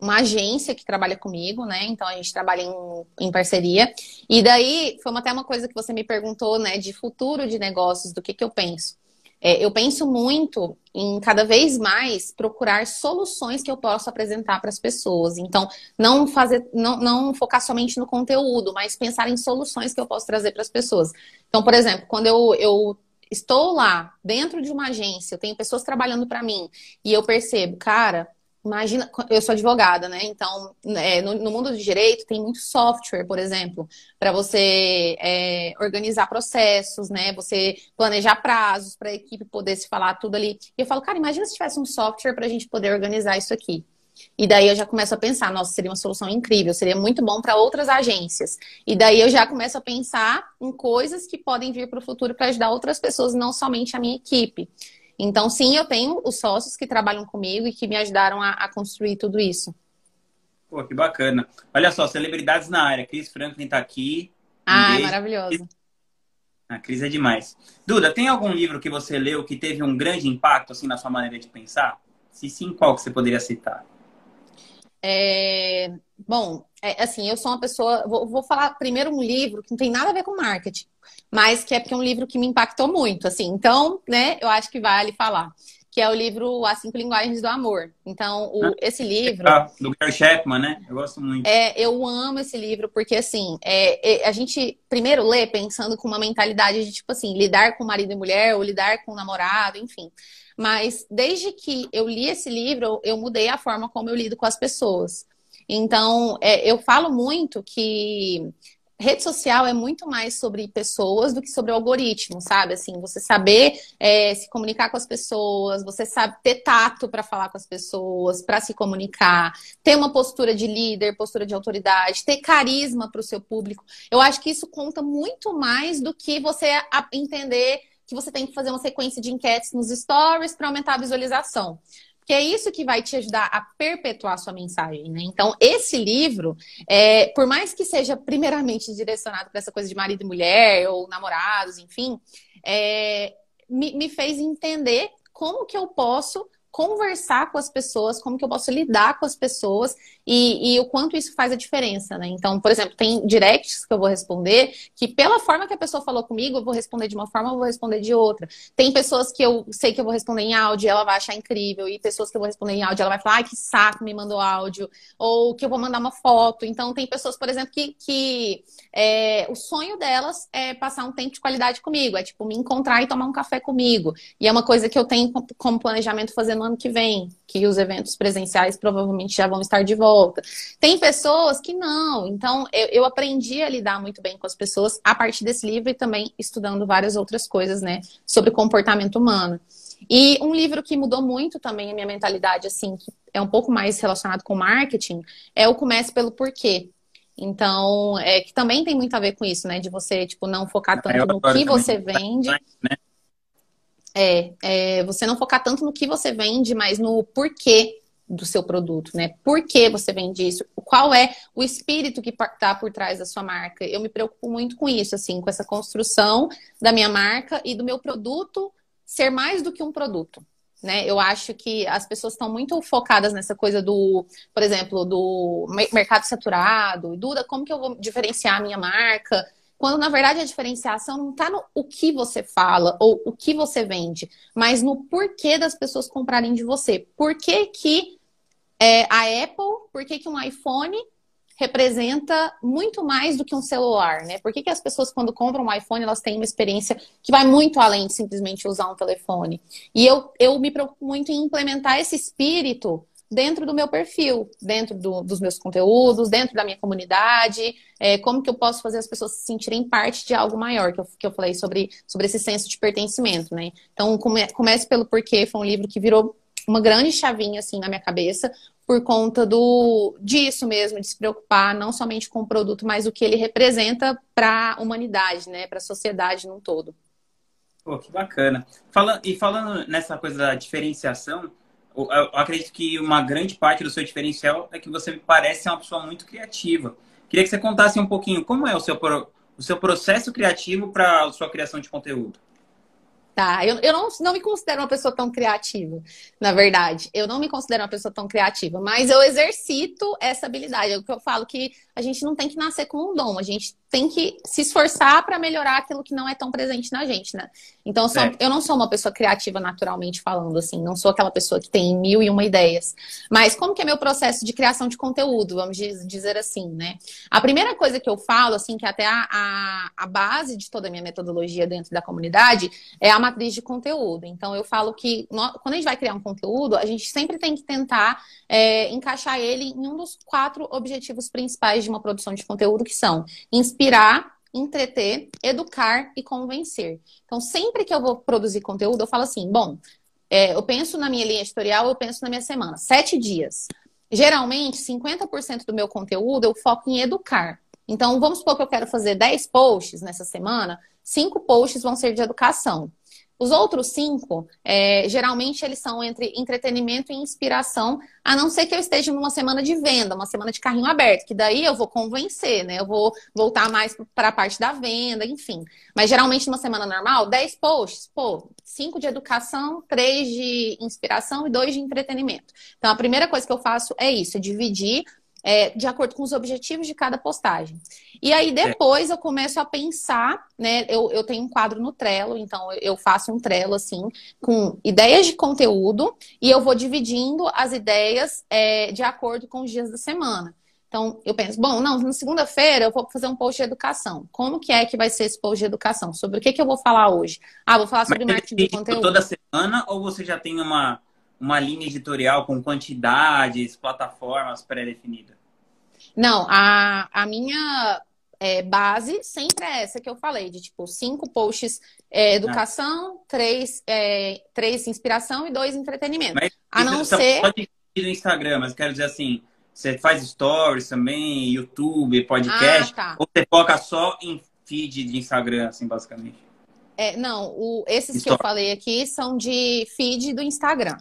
uma agência que trabalha comigo, né? Então a gente trabalha em, em parceria. E daí foi até uma coisa que você me perguntou, né? De futuro de negócios, do que, que eu penso. É, eu penso muito em cada vez mais procurar soluções que eu possa apresentar para as pessoas. Então, não fazer, não, não focar somente no conteúdo, mas pensar em soluções que eu posso trazer para as pessoas. Então, por exemplo, quando eu, eu estou lá dentro de uma agência, eu tenho pessoas trabalhando para mim e eu percebo, cara, Imagina, eu sou advogada, né? Então, é, no, no, mundo do direito tem muito software, por exemplo, para você é, organizar processos, né? Você planejar prazos para a equipe poder se falar tudo ali. E eu falo, cara, imagina se tivesse um software para a gente poder organizar isso aqui. E daí eu já começo a pensar, nossa, seria uma solução incrível, seria muito bom para outras agências. E daí eu já começo a pensar em coisas que podem vir para o futuro para ajudar outras pessoas, não somente a minha equipe. Então, sim, eu tenho os sócios que trabalham comigo e que me ajudaram a, a construir tudo isso. Pô, que bacana. Olha só, celebridades na área. Cris Franklin tá aqui. Ah, um maravilhoso. A Cris é demais. Duda, tem algum livro que você leu que teve um grande impacto assim na sua maneira de pensar? Se sim, qual que você poderia citar? É... Bom, é, assim, eu sou uma pessoa. Vou, vou, falar primeiro um livro que não tem nada a ver com marketing, mas que é porque é um livro que me impactou muito, assim. Então, né, eu acho que vale falar que é o livro As Cinco Linguagens do Amor. Então, o, ah, esse livro. do Gary Chapman, né? Eu gosto muito. É, eu amo esse livro, porque assim, é, é, a gente primeiro lê pensando com uma mentalidade de, tipo assim, lidar com marido e mulher, ou lidar com namorado, enfim. Mas desde que eu li esse livro, eu mudei a forma como eu lido com as pessoas. Então, é, eu falo muito que rede social é muito mais sobre pessoas do que sobre algoritmo, sabe? Assim, você saber é, se comunicar com as pessoas, você sabe ter tato para falar com as pessoas, para se comunicar, ter uma postura de líder, postura de autoridade, ter carisma para o seu público. Eu acho que isso conta muito mais do que você entender que você tem que fazer uma sequência de enquetes nos stories para aumentar a visualização que é isso que vai te ajudar a perpetuar a sua mensagem, né? Então, esse livro, é, por mais que seja primeiramente direcionado para essa coisa de marido e mulher, ou namorados, enfim, é, me, me fez entender como que eu posso conversar com as pessoas, como que eu posso lidar com as pessoas e, e, o quanto isso faz a diferença, né? Então, por exemplo, tem directs que eu vou responder que pela forma que a pessoa falou comigo, eu vou responder de uma forma, eu vou responder de outra. Tem pessoas que eu sei que eu vou responder em áudio, ela vai achar incrível, e pessoas que eu vou responder em áudio, ela vai falar, ai, que saco, me mandou áudio, ou que eu vou mandar uma foto. Então, tem pessoas, por exemplo, que, que é, o sonho delas é passar um tempo de qualidade comigo, é tipo me encontrar e tomar um café comigo. E é uma coisa que eu tenho como planejamento fazer no ano que vem, que os eventos presenciais provavelmente já vão estar de volta. Tem pessoas que não, então eu, eu aprendi a lidar muito bem com as pessoas a partir desse livro e também estudando várias outras coisas, né, sobre comportamento humano. E um livro que mudou muito também a minha mentalidade, assim, que é um pouco mais relacionado com marketing, é o Comece pelo Porquê. Então, é que também tem muito a ver com isso, né? De você, tipo, não focar tanto no que você vende. Né? É, é, você não focar tanto no que você vende, mas no porquê do seu produto, né? Por que você vende isso? Qual é o espírito que está por trás da sua marca? Eu me preocupo muito com isso, assim, com essa construção da minha marca e do meu produto ser mais do que um produto. Né? Eu acho que as pessoas estão muito focadas nessa coisa do, por exemplo, do mercado saturado. Duda, como que eu vou diferenciar a minha marca? Quando, na verdade, a diferenciação não está no o que você fala ou o que você vende, mas no porquê das pessoas comprarem de você. Por que, que é, a Apple, por que, que um iPhone representa muito mais do que um celular, né? Por que, que as pessoas, quando compram um iPhone, elas têm uma experiência que vai muito além de simplesmente usar um telefone? E eu, eu me preocupo muito em implementar esse espírito dentro do meu perfil, dentro do, dos meus conteúdos, dentro da minha comunidade, é, como que eu posso fazer as pessoas se sentirem parte de algo maior, que eu, que eu falei sobre, sobre esse senso de pertencimento, né? Então, come, comece pelo porquê, foi um livro que virou uma grande chavinha, assim, na minha cabeça, por conta do disso mesmo, de se preocupar não somente com o produto, mas o que ele representa para a humanidade, né? Para a sociedade num todo. Pô, que bacana. Fala, e falando nessa coisa da diferenciação, eu acredito que uma grande parte do seu diferencial é que você me parece ser uma pessoa muito criativa. Queria que você contasse um pouquinho como é o seu, o seu processo criativo para a sua criação de conteúdo. Tá, eu, eu não, não me considero uma pessoa tão criativa, na verdade. Eu não me considero uma pessoa tão criativa, mas eu exercito essa habilidade. É o que eu falo que a gente não tem que nascer com um dom, a gente tem que se esforçar para melhorar aquilo que não é tão presente na gente, né? Então, eu, sou, é. eu, não sou uma pessoa criativa naturalmente falando, assim, não sou aquela pessoa que tem mil e uma ideias. Mas como que é meu processo de criação de conteúdo, vamos dizer assim, né? A primeira coisa que eu falo, assim, que é até a, a, a base de toda a minha metodologia dentro da comunidade é a matriz de conteúdo. Então, eu falo que nós, quando a gente vai criar um conteúdo, a gente sempre tem que tentar é, encaixar ele em um dos quatro objetivos principais de uma produção de conteúdo, que são inspirar, entreter, educar e convencer. Então, sempre que eu vou produzir conteúdo, eu falo assim: bom, é, eu penso na minha linha editorial, eu penso na minha semana, sete dias. Geralmente, 50% do meu conteúdo eu foco em educar. Então, vamos supor que eu quero fazer 10 posts nessa semana, cinco posts vão ser de educação. Os outros cinco, é, geralmente, eles são entre entretenimento e inspiração, a não ser que eu esteja numa semana de venda, uma semana de carrinho aberto, que daí eu vou convencer, né? Eu vou voltar mais para a parte da venda, enfim. Mas geralmente, numa semana normal, 10 posts, pô, cinco de educação, três de inspiração e dois de entretenimento. Então, a primeira coisa que eu faço é isso, é dividir é, de acordo com os objetivos de cada postagem. E aí depois é. eu começo a pensar, né? Eu, eu tenho um quadro no Trello, então eu faço um Trello assim, com ideias de conteúdo, e eu vou dividindo as ideias é, de acordo com os dias da semana. Então, eu penso, bom, não, na segunda-feira eu vou fazer um post de educação. Como que é que vai ser esse post de educação? Sobre o que, que eu vou falar hoje? Ah, vou falar sobre Mas marketing de conteúdo. toda semana ou você já tem uma, uma linha editorial com quantidades, plataformas pré-definidas? Não, a, a minha é, base sempre é essa que eu falei, de tipo, cinco posts é, educação, ah. três, é, três inspiração e dois entretenimento. Mas a não ser. Pode ir no Instagram, mas quero dizer assim, você faz stories também, YouTube, podcast, ah, tá. ou você foca só em feed de Instagram, assim, basicamente? É, não, o, esses que eu falei aqui são de feed do Instagram.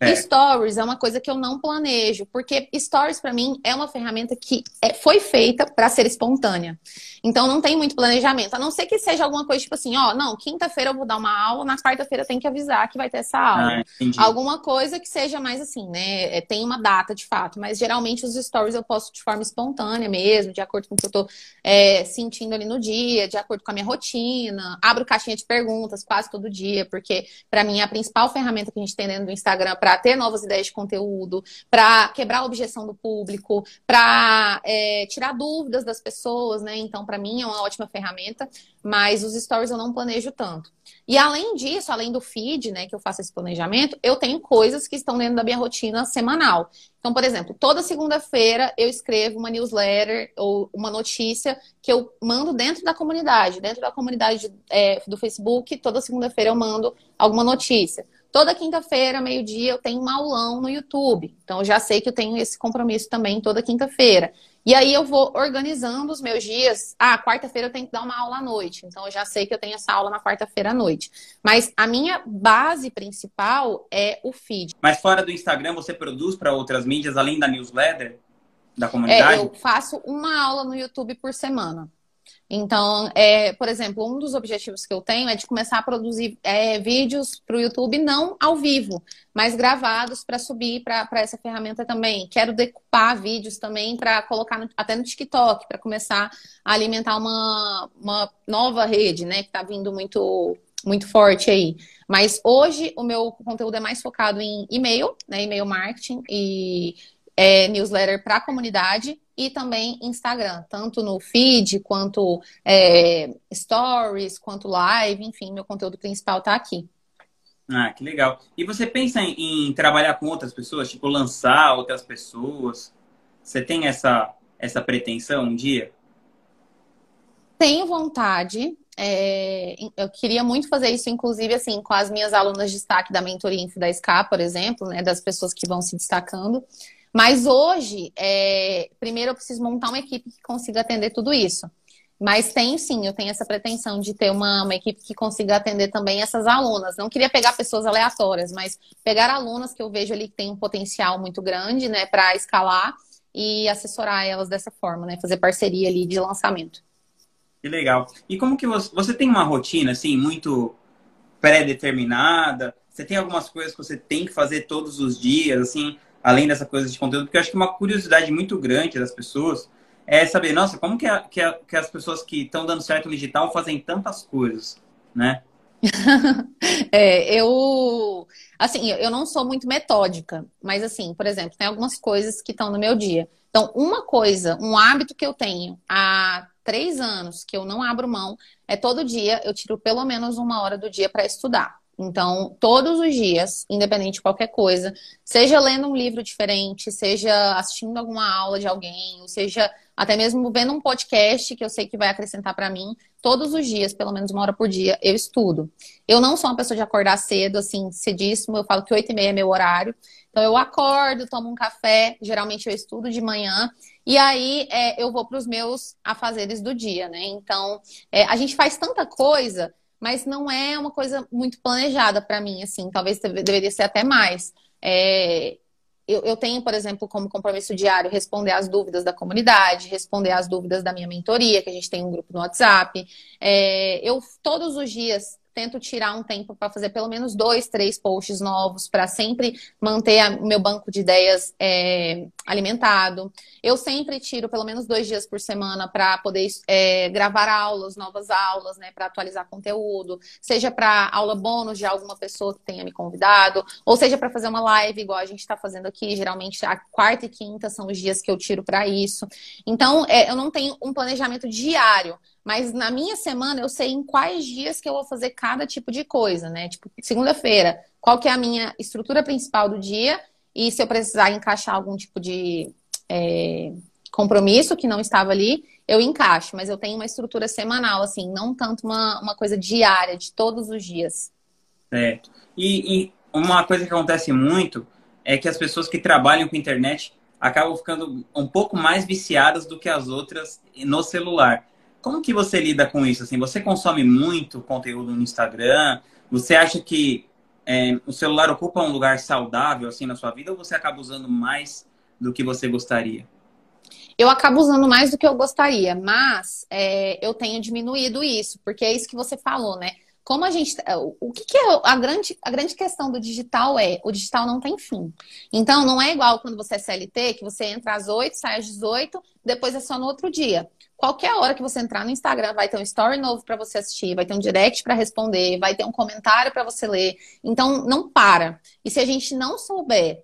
É. Stories é uma coisa que eu não planejo, porque Stories para mim é uma ferramenta que é, foi feita para ser espontânea. Então não tem muito planejamento, a não ser que seja alguma coisa tipo assim, ó, não, quinta-feira eu vou dar uma aula, na quarta-feira tem que avisar que vai ter essa aula. Ah, alguma coisa que seja mais assim, né? É, tem uma data de fato, mas geralmente os stories eu posto de forma espontânea mesmo, de acordo com o que eu tô é, sentindo ali no dia, de acordo com a minha rotina. Abro caixinha de perguntas quase todo dia, porque para mim é a principal ferramenta que a gente tem dentro do Instagram para ter novas ideias de conteúdo, para quebrar a objeção do público, para é, tirar dúvidas das pessoas, né? Então, para mim é uma ótima ferramenta, mas os stories eu não planejo tanto. E além disso, além do feed, né, que eu faço esse planejamento, eu tenho coisas que estão dentro da minha rotina semanal. Então, por exemplo, toda segunda-feira eu escrevo uma newsletter ou uma notícia que eu mando dentro da comunidade, dentro da comunidade é, do Facebook. Toda segunda-feira eu mando alguma notícia. Toda quinta-feira, meio-dia, eu tenho um aulão no YouTube. Então, eu já sei que eu tenho esse compromisso também toda quinta-feira. E aí, eu vou organizando os meus dias. Ah, quarta-feira eu tenho que dar uma aula à noite. Então, eu já sei que eu tenho essa aula na quarta-feira à noite. Mas a minha base principal é o feed. Mas fora do Instagram, você produz para outras mídias, além da newsletter? Da comunidade? É, eu faço uma aula no YouTube por semana. Então, é, por exemplo, um dos objetivos que eu tenho é de começar a produzir é, vídeos para o YouTube, não ao vivo, mas gravados para subir para essa ferramenta também. Quero decupar vídeos também para colocar no, até no TikTok, para começar a alimentar uma, uma nova rede, né, que está vindo muito, muito forte aí. Mas hoje o meu conteúdo é mais focado em e-mail, né, e-mail marketing e é, newsletter para a comunidade e também Instagram, tanto no feed, quanto é, stories, quanto live, enfim, meu conteúdo principal está aqui. Ah, que legal. E você pensa em, em, trabalhar com outras pessoas, tipo lançar outras pessoas? Você tem essa, essa pretensão um dia? Tenho vontade. É, eu queria muito fazer isso, inclusive, assim, com as minhas alunas de destaque da mentoria Info da SCA, por exemplo, né, das pessoas que vão se destacando. Mas hoje, é, primeiro eu preciso montar uma equipe que consiga atender tudo isso. Mas tenho sim, eu tenho essa pretensão de ter uma, uma equipe que consiga atender também essas alunas. Não queria pegar pessoas aleatórias, mas pegar alunas que eu vejo ali que tem um potencial muito grande, né, para escalar e assessorar elas dessa forma, né, fazer parceria ali de lançamento. Que legal. E como que você, você tem uma rotina assim muito pré-determinada? Você tem algumas coisas que você tem que fazer todos os dias, assim? Além dessa coisa de conteúdo, porque eu acho que uma curiosidade muito grande das pessoas é saber, nossa, como que, a, que, a, que as pessoas que estão dando certo no digital fazem tantas coisas, né? *laughs* é, eu assim, eu não sou muito metódica, mas assim, por exemplo, tem algumas coisas que estão no meu dia. Então, uma coisa, um hábito que eu tenho há três anos que eu não abro mão é todo dia eu tiro pelo menos uma hora do dia para estudar. Então, todos os dias, independente de qualquer coisa, seja lendo um livro diferente, seja assistindo alguma aula de alguém, ou seja até mesmo vendo um podcast que eu sei que vai acrescentar para mim, todos os dias, pelo menos uma hora por dia, eu estudo. Eu não sou uma pessoa de acordar cedo, assim, cedíssimo, eu falo que oito e meia é meu horário. Então, eu acordo, tomo um café, geralmente eu estudo de manhã, e aí é, eu vou para os meus afazeres do dia, né? Então, é, a gente faz tanta coisa mas não é uma coisa muito planejada para mim, assim, talvez deveria ser até mais. É, eu, eu, tenho, por exemplo, como compromisso diário responder às dúvidas da comunidade, responder às dúvidas da minha mentoria, que a gente tem um grupo no WhatsApp. É, eu todos os dias tento tirar um tempo para fazer pelo menos dois, três posts novos, para sempre manter o meu banco de ideias é, alimentado. Eu sempre tiro pelo menos dois dias por semana para poder é, gravar aulas, novas aulas, né, para atualizar conteúdo, seja para aula bônus de alguma pessoa que tenha me convidado, ou seja para fazer uma live igual a gente está fazendo aqui. Geralmente a quarta e quinta são os dias que eu tiro para isso. Então, é, eu não tenho um planejamento diário mas na minha semana eu sei em quais dias que eu vou fazer cada tipo de coisa, né? Tipo, segunda-feira, qual que é a minha estrutura principal do dia e se eu precisar encaixar algum tipo de é, compromisso que não estava ali, eu encaixo. Mas eu tenho uma estrutura semanal, assim, não tanto uma, uma coisa diária, de todos os dias. Certo. E, e uma coisa que acontece muito é que as pessoas que trabalham com internet acabam ficando um pouco mais viciadas do que as outras no celular. Como que você lida com isso? Assim, você consome muito conteúdo no Instagram? Você acha que é, o celular ocupa um lugar saudável assim na sua vida ou você acaba usando mais do que você gostaria? Eu acabo usando mais do que eu gostaria, mas é, eu tenho diminuído isso, porque é isso que você falou, né? Como a gente. O que, que, é a grande, a grande questão do digital é o digital não tem fim. Então, não é igual quando você é CLT, que você entra às 8, sai às 18, depois é só no outro dia. Qualquer hora que você entrar no Instagram, vai ter um story novo para você assistir, vai ter um direct para responder, vai ter um comentário para você ler. Então, não para. E se a gente não souber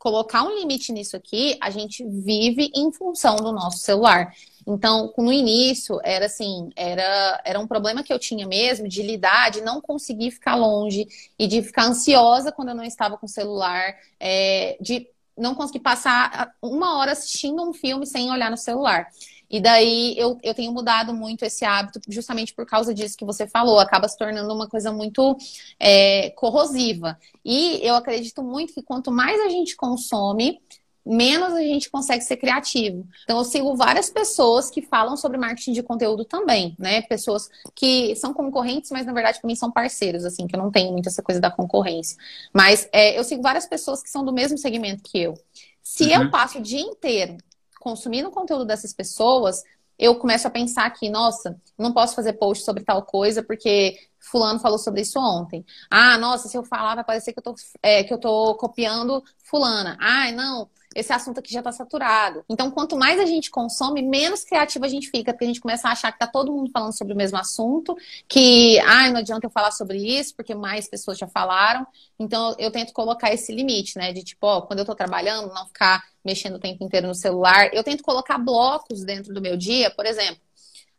colocar um limite nisso aqui, a gente vive em função do nosso celular. Então, no início, era assim, era, era um problema que eu tinha mesmo de lidar, de não conseguir ficar longe e de ficar ansiosa quando eu não estava com o celular, é, de não conseguir passar uma hora assistindo um filme sem olhar no celular. E daí eu, eu tenho mudado muito esse hábito justamente por causa disso que você falou, acaba se tornando uma coisa muito é, corrosiva. E eu acredito muito que quanto mais a gente consome, menos a gente consegue ser criativo. Então, eu sigo várias pessoas que falam sobre marketing de conteúdo também, né? Pessoas que são concorrentes, mas na verdade para mim são parceiros, assim, que eu não tenho muito essa coisa da concorrência. Mas é, eu sigo várias pessoas que são do mesmo segmento que eu. Se uhum. eu passo o dia inteiro consumindo o conteúdo dessas pessoas, eu começo a pensar que, nossa, não posso fazer post sobre tal coisa porque fulano falou sobre isso ontem. Ah, nossa, se eu falar vai parecer que eu tô, é, que eu tô copiando fulana. Ah, não, esse assunto aqui já está saturado. Então, quanto mais a gente consome, menos criativa a gente fica, porque a gente começa a achar que tá todo mundo falando sobre o mesmo assunto, que, ah, não adianta eu falar sobre isso, porque mais pessoas já falaram. Então, eu tento colocar esse limite, né? De tipo, ó, quando eu estou trabalhando, não ficar mexendo o tempo inteiro no celular. Eu tento colocar blocos dentro do meu dia, por exemplo.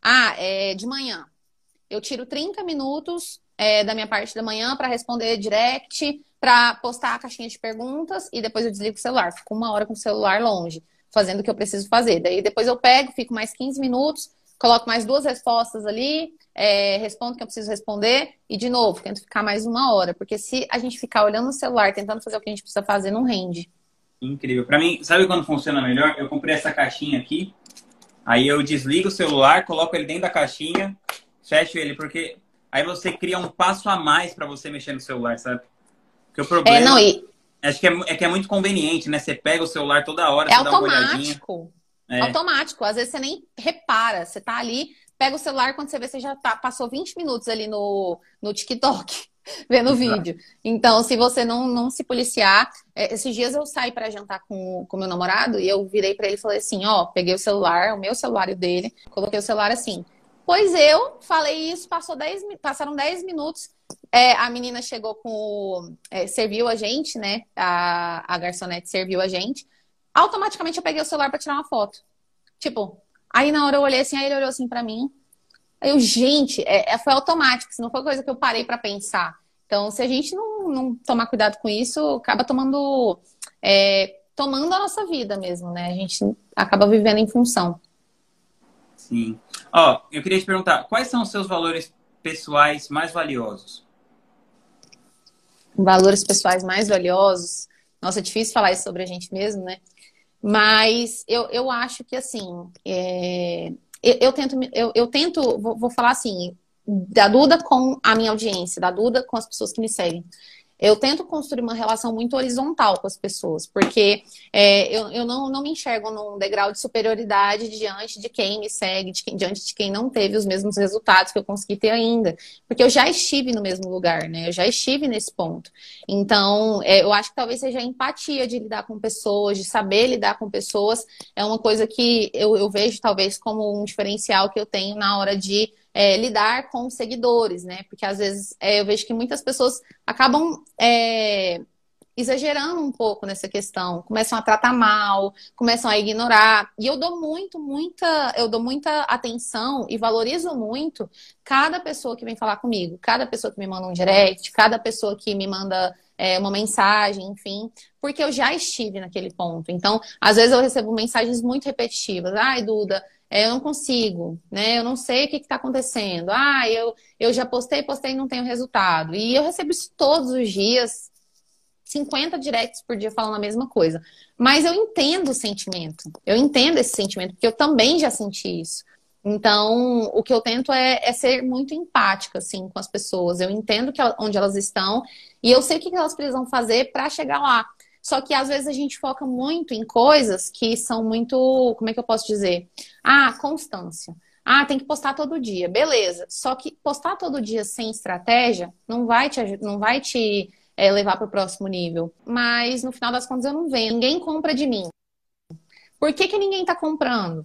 Ah, é de manhã. Eu tiro 30 minutos é, da minha parte da manhã para responder direct, para postar a caixinha de perguntas e depois eu desligo o celular. Fico uma hora com o celular longe, fazendo o que eu preciso fazer. Daí depois eu pego, fico mais 15 minutos, coloco mais duas respostas ali, é, respondo o que eu preciso responder e de novo, tento ficar mais uma hora. Porque se a gente ficar olhando no celular, tentando fazer o que a gente precisa fazer, não rende. Incrível. Para mim, sabe quando funciona melhor? Eu comprei essa caixinha aqui, aí eu desligo o celular, coloco ele dentro da caixinha, fecho ele, porque aí você cria um passo a mais para você mexer no celular, sabe? Porque o problema. É, não, e... Acho que é, é, que é muito conveniente, né? Você pega o celular toda hora, é automático. É. Automático. Às vezes você nem repara. Você tá ali, pega o celular, quando você vê, você já tá, passou 20 minutos ali no, no TikTok *laughs* vendo o vídeo. Então, se você não, não se policiar, é, esses dias eu saí para jantar com o meu namorado e eu virei para ele e falei assim: ó, peguei o celular, o meu celular e o dele, coloquei o celular assim. Pois eu falei isso, passou 10, passaram 10 minutos. É, a menina chegou com. É, serviu a gente, né? A, a garçonete serviu a gente. Automaticamente eu peguei o celular para tirar uma foto. Tipo, aí na hora eu olhei assim, aí ele olhou assim para mim. Aí eu, gente, é, é, foi automático, não foi coisa que eu parei para pensar. Então, se a gente não, não, tomar cuidado com isso, acaba tomando. É, tomando a nossa vida mesmo, né? A gente acaba vivendo em função. Sim. Ó, eu queria te perguntar, quais são os seus valores pessoais mais valiosos? Valores pessoais mais valiosos? Nossa, é difícil falar isso sobre a gente mesmo, né? Mas eu, eu acho que, assim, é... eu, eu, tento, eu, eu tento vou, vou, falar assim, da Duda com a minha audiência, da Duda com as pessoas que me seguem eu tento construir uma relação muito horizontal com as pessoas, porque é, eu, eu não, não me enxergo num degrau de superioridade diante de quem me segue, de quem, diante de quem não teve os mesmos resultados que eu consegui ter ainda. Porque eu já estive no mesmo lugar, né? Eu já estive nesse ponto. Então, é, eu acho que talvez seja a empatia de lidar com pessoas, de saber lidar com pessoas, é uma coisa que eu, eu vejo talvez como um diferencial que eu tenho na hora de é, lidar com seguidores, né? Porque às vezes é, eu vejo que muitas pessoas acabam é, exagerando um pouco nessa questão, começam a tratar mal, começam a ignorar. E eu dou muito, muita, eu dou muita atenção e valorizo muito cada pessoa que vem falar comigo, cada pessoa que me manda um direct, cada pessoa que me manda é, uma mensagem, enfim, porque eu já estive naquele ponto. Então, às vezes eu recebo mensagens muito repetitivas. Ai, Duda, eu não consigo, né? Eu não sei o que está acontecendo. Ah, eu, eu já postei, postei e não tenho resultado. E eu recebo isso todos os dias, 50 directs por dia falando a mesma coisa. Mas eu entendo o sentimento. Eu entendo esse sentimento, porque eu também já senti isso. Então, o que eu tento é, é ser muito empática, assim, com as pessoas. Eu entendo que, onde elas estão e eu sei o que elas precisam fazer para chegar lá. Só que às vezes a gente foca muito em coisas que são muito, como é que eu posso dizer? Ah, constância. Ah, tem que postar todo dia. Beleza. Só que postar todo dia sem estratégia não vai te, não vai te é, levar para o próximo nível. Mas no final das contas eu não vendo. Ninguém compra de mim. Por que, que ninguém está comprando?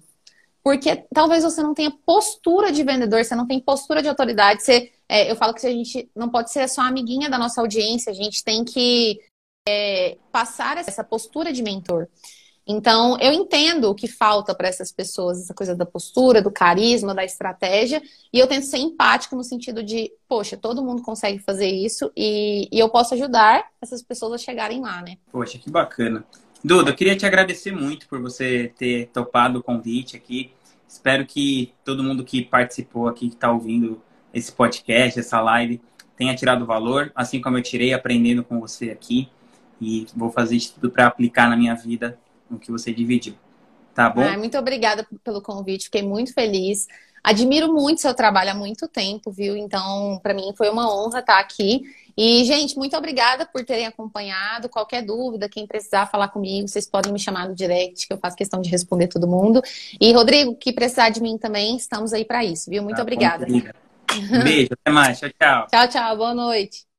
Porque talvez você não tenha postura de vendedor, você não tem postura de autoridade. Você, é, eu falo que a gente não pode ser só amiguinha da nossa audiência, a gente tem que é, passar essa postura de mentor. Então, eu entendo o que falta para essas pessoas, essa coisa da postura, do carisma, da estratégia, e eu tento ser empático no sentido de, poxa, todo mundo consegue fazer isso e, e eu posso ajudar essas pessoas a chegarem lá, né? Poxa, que bacana. Duda, eu queria te agradecer muito por você ter topado o convite aqui. Espero que todo mundo que participou aqui, que está ouvindo esse podcast, essa live, tenha tirado valor, assim como eu tirei aprendendo com você aqui e vou fazer isso tudo para aplicar na minha vida no que você dividiu. Tá bom? Ah, muito obrigada pelo convite, fiquei muito feliz. Admiro muito seu trabalho há muito tempo, viu? Então, para mim foi uma honra estar aqui. E, gente, muito obrigada por terem acompanhado. Qualquer dúvida, quem precisar falar comigo, vocês podem me chamar no direct, que eu faço questão de responder todo mundo. E, Rodrigo, que precisar de mim também, estamos aí para isso, viu? Muito tá, obrigada. Um beijo, até mais. Tchau, tchau. Tchau, tchau. Boa noite.